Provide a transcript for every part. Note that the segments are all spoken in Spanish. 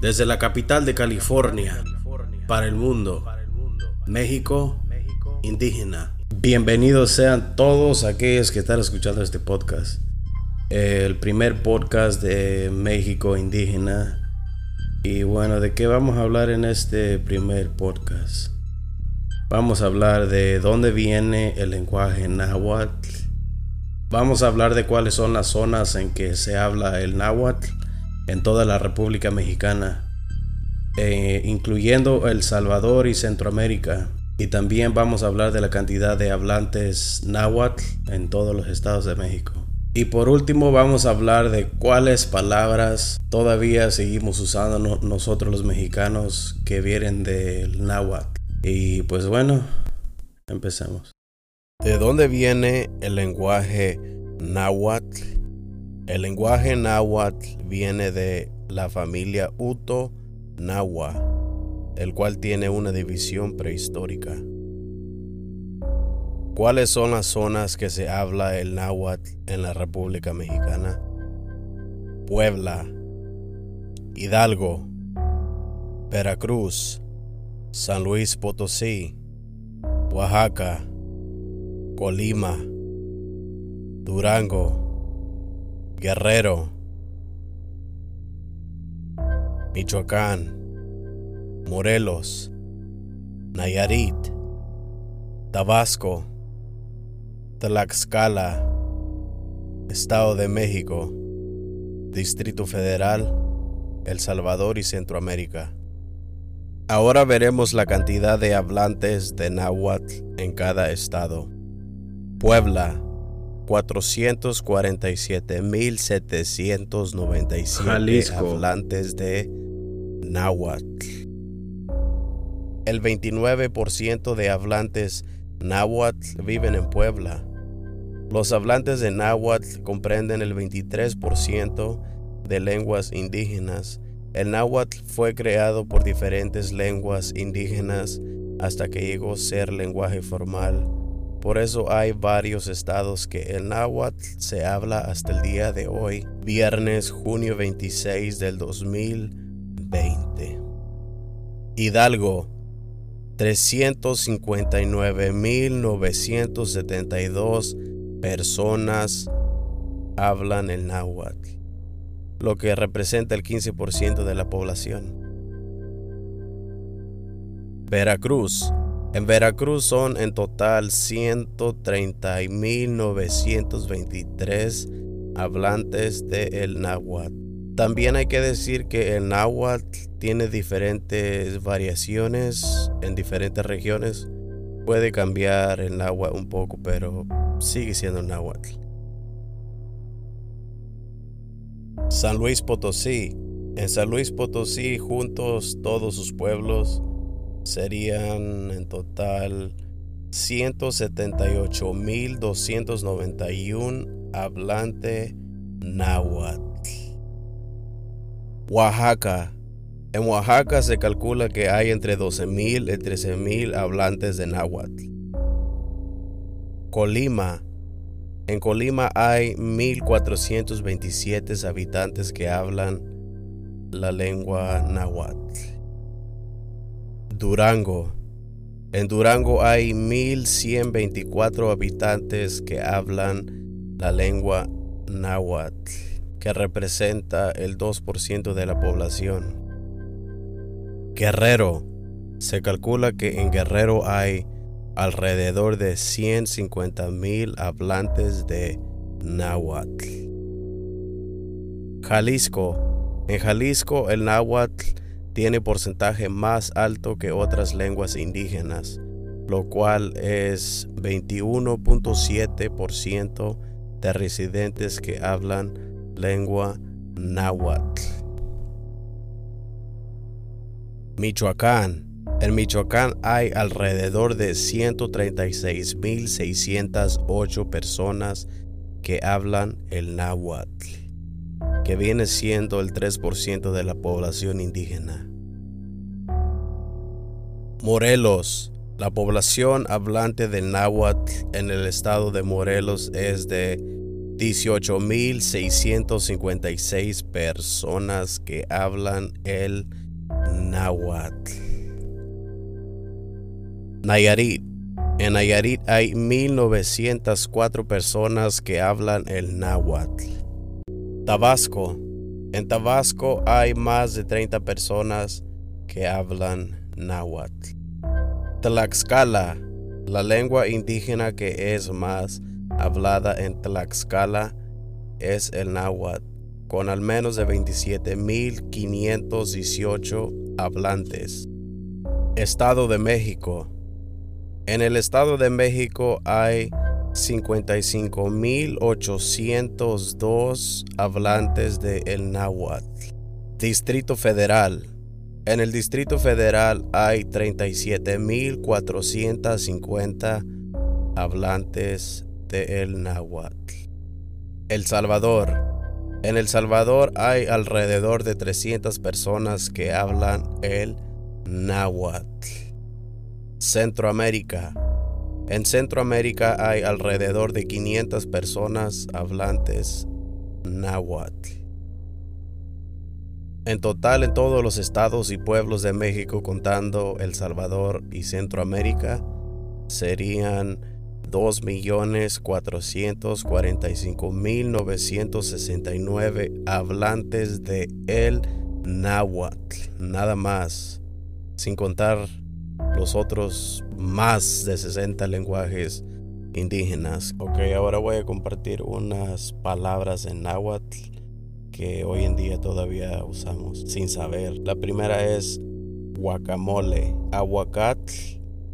Desde la capital de California, para el mundo, México indígena. Bienvenidos sean todos aquellos que están escuchando este podcast. El primer podcast de México indígena. Y bueno, ¿de qué vamos a hablar en este primer podcast? Vamos a hablar de dónde viene el lenguaje náhuatl. Vamos a hablar de cuáles son las zonas en que se habla el náhuatl en toda la República Mexicana, eh, incluyendo El Salvador y Centroamérica. Y también vamos a hablar de la cantidad de hablantes náhuatl en todos los estados de México. Y por último vamos a hablar de cuáles palabras todavía seguimos usando nosotros los mexicanos que vienen del náhuatl. Y pues bueno, empecemos. ¿De dónde viene el lenguaje náhuatl? El lenguaje náhuatl viene de la familia Uto Nahua, el cual tiene una división prehistórica. ¿Cuáles son las zonas que se habla el náhuatl en la República Mexicana? Puebla, Hidalgo, Veracruz, San Luis Potosí, Oaxaca, Colima, Durango, Guerrero, Michoacán, Morelos, Nayarit, Tabasco, Tlaxcala, Estado de México, Distrito Federal, El Salvador y Centroamérica. Ahora veremos la cantidad de hablantes de náhuatl en cada estado. Puebla, 447.797 hablantes de náhuatl. El 29% de hablantes náhuatl viven en Puebla. Los hablantes de náhuatl comprenden el 23% de lenguas indígenas el náhuatl fue creado por diferentes lenguas indígenas hasta que llegó a ser lenguaje formal. Por eso hay varios estados que el náhuatl se habla hasta el día de hoy, viernes junio 26 del 2020. Hidalgo, 359.972 personas hablan el náhuatl lo que representa el 15% de la población. Veracruz. En Veracruz son en total 130.923 hablantes del el náhuatl. También hay que decir que el náhuatl tiene diferentes variaciones en diferentes regiones. Puede cambiar el náhuatl un poco, pero sigue siendo náhuatl. San Luis Potosí. En San Luis Potosí, juntos todos sus pueblos, serían en total 178.291 hablante náhuatl. Oaxaca. En Oaxaca se calcula que hay entre 12.000 y 13.000 hablantes de náhuatl. Colima. En Colima hay 1.427 habitantes que hablan la lengua náhuatl. Durango. En Durango hay 1.124 habitantes que hablan la lengua náhuatl, que representa el 2% de la población. Guerrero. Se calcula que en Guerrero hay alrededor de 150 mil hablantes de náhuatl. Jalisco. En Jalisco el náhuatl tiene porcentaje más alto que otras lenguas indígenas, lo cual es 21.7% de residentes que hablan lengua náhuatl. Michoacán. En Michoacán hay alrededor de 136.608 personas que hablan el náhuatl, que viene siendo el 3% de la población indígena. Morelos. La población hablante del náhuatl en el estado de Morelos es de 18.656 personas que hablan el náhuatl. Nayarit. En Nayarit hay 1.904 personas que hablan el náhuatl. Tabasco. En Tabasco hay más de 30 personas que hablan náhuatl. Tlaxcala. La lengua indígena que es más hablada en Tlaxcala es el náhuatl, con al menos de 27.518 hablantes. Estado de México. En el Estado de México hay 55.802 hablantes de el náhuatl. Distrito Federal. En el Distrito Federal hay 37.450 hablantes de el náhuatl. El Salvador. En El Salvador hay alrededor de 300 personas que hablan el náhuatl. Centroamérica. En Centroamérica hay alrededor de 500 personas hablantes náhuatl. En total en todos los estados y pueblos de México contando El Salvador y Centroamérica serían 2.445.969 hablantes de el náhuatl, nada más, sin contar los otros más de 60 lenguajes indígenas. Ok, ahora voy a compartir unas palabras en náhuatl que hoy en día todavía usamos sin saber. La primera es guacamole. Aguacatl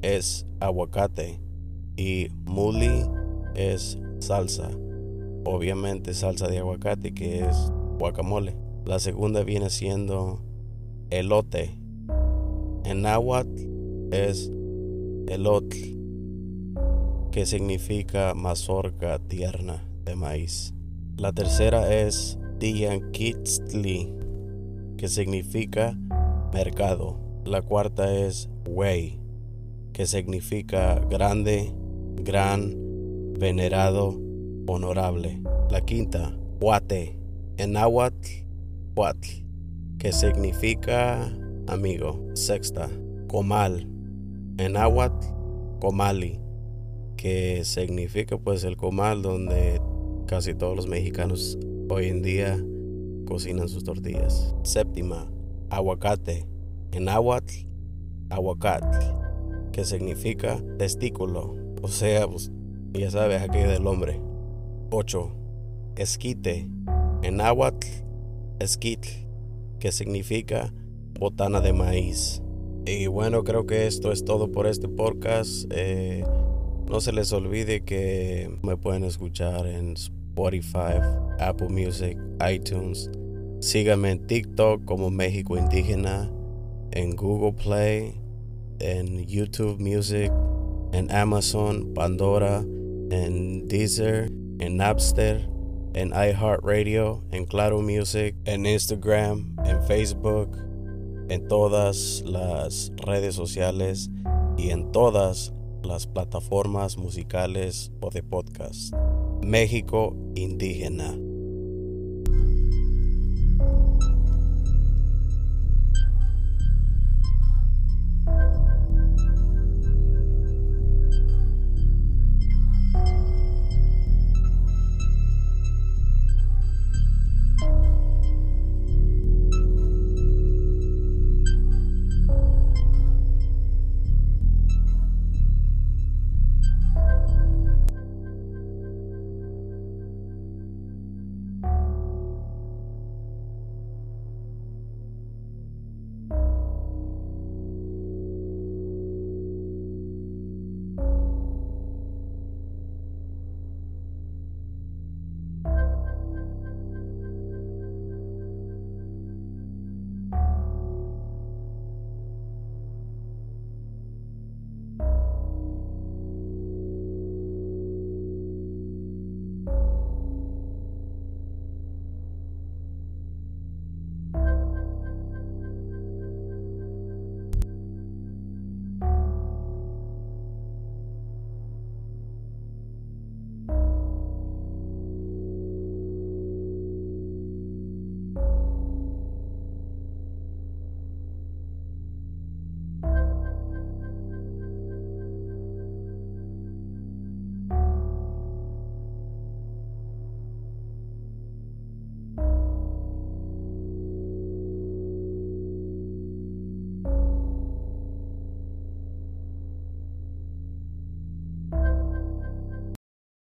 es aguacate y muli es salsa. Obviamente salsa de aguacate que es guacamole. La segunda viene siendo elote. En náhuatl es elotl, que significa mazorca tierna de maíz. La tercera es Tianquitzli, que significa mercado. La cuarta es Wei, que significa grande gran, venerado, honorable. La quinta, Huate, en náhuatl, Huatl, que significa amigo. Sexta, Comal, en náhuatl, Comali, que significa pues el comal donde casi todos los mexicanos hoy en día cocinan sus tortillas. Séptima, aguacate, en náhuatl, aguacatl, que significa testículo o sea, pues, ya sabes, aquí del hombre. 8. Esquite. En náhuatl, esquitl, que significa botana de maíz. Y bueno, creo que esto es todo por este podcast. Eh, no se les olvide que me pueden escuchar en Spotify, Apple Music, iTunes. Síganme en TikTok como México Indígena, en Google Play, en YouTube Music en Amazon, Pandora, en Deezer, en Napster, en iHeartRadio, en Claro Music, en Instagram, en Facebook, en todas las redes sociales y en todas las plataformas musicales o de podcast. México indígena.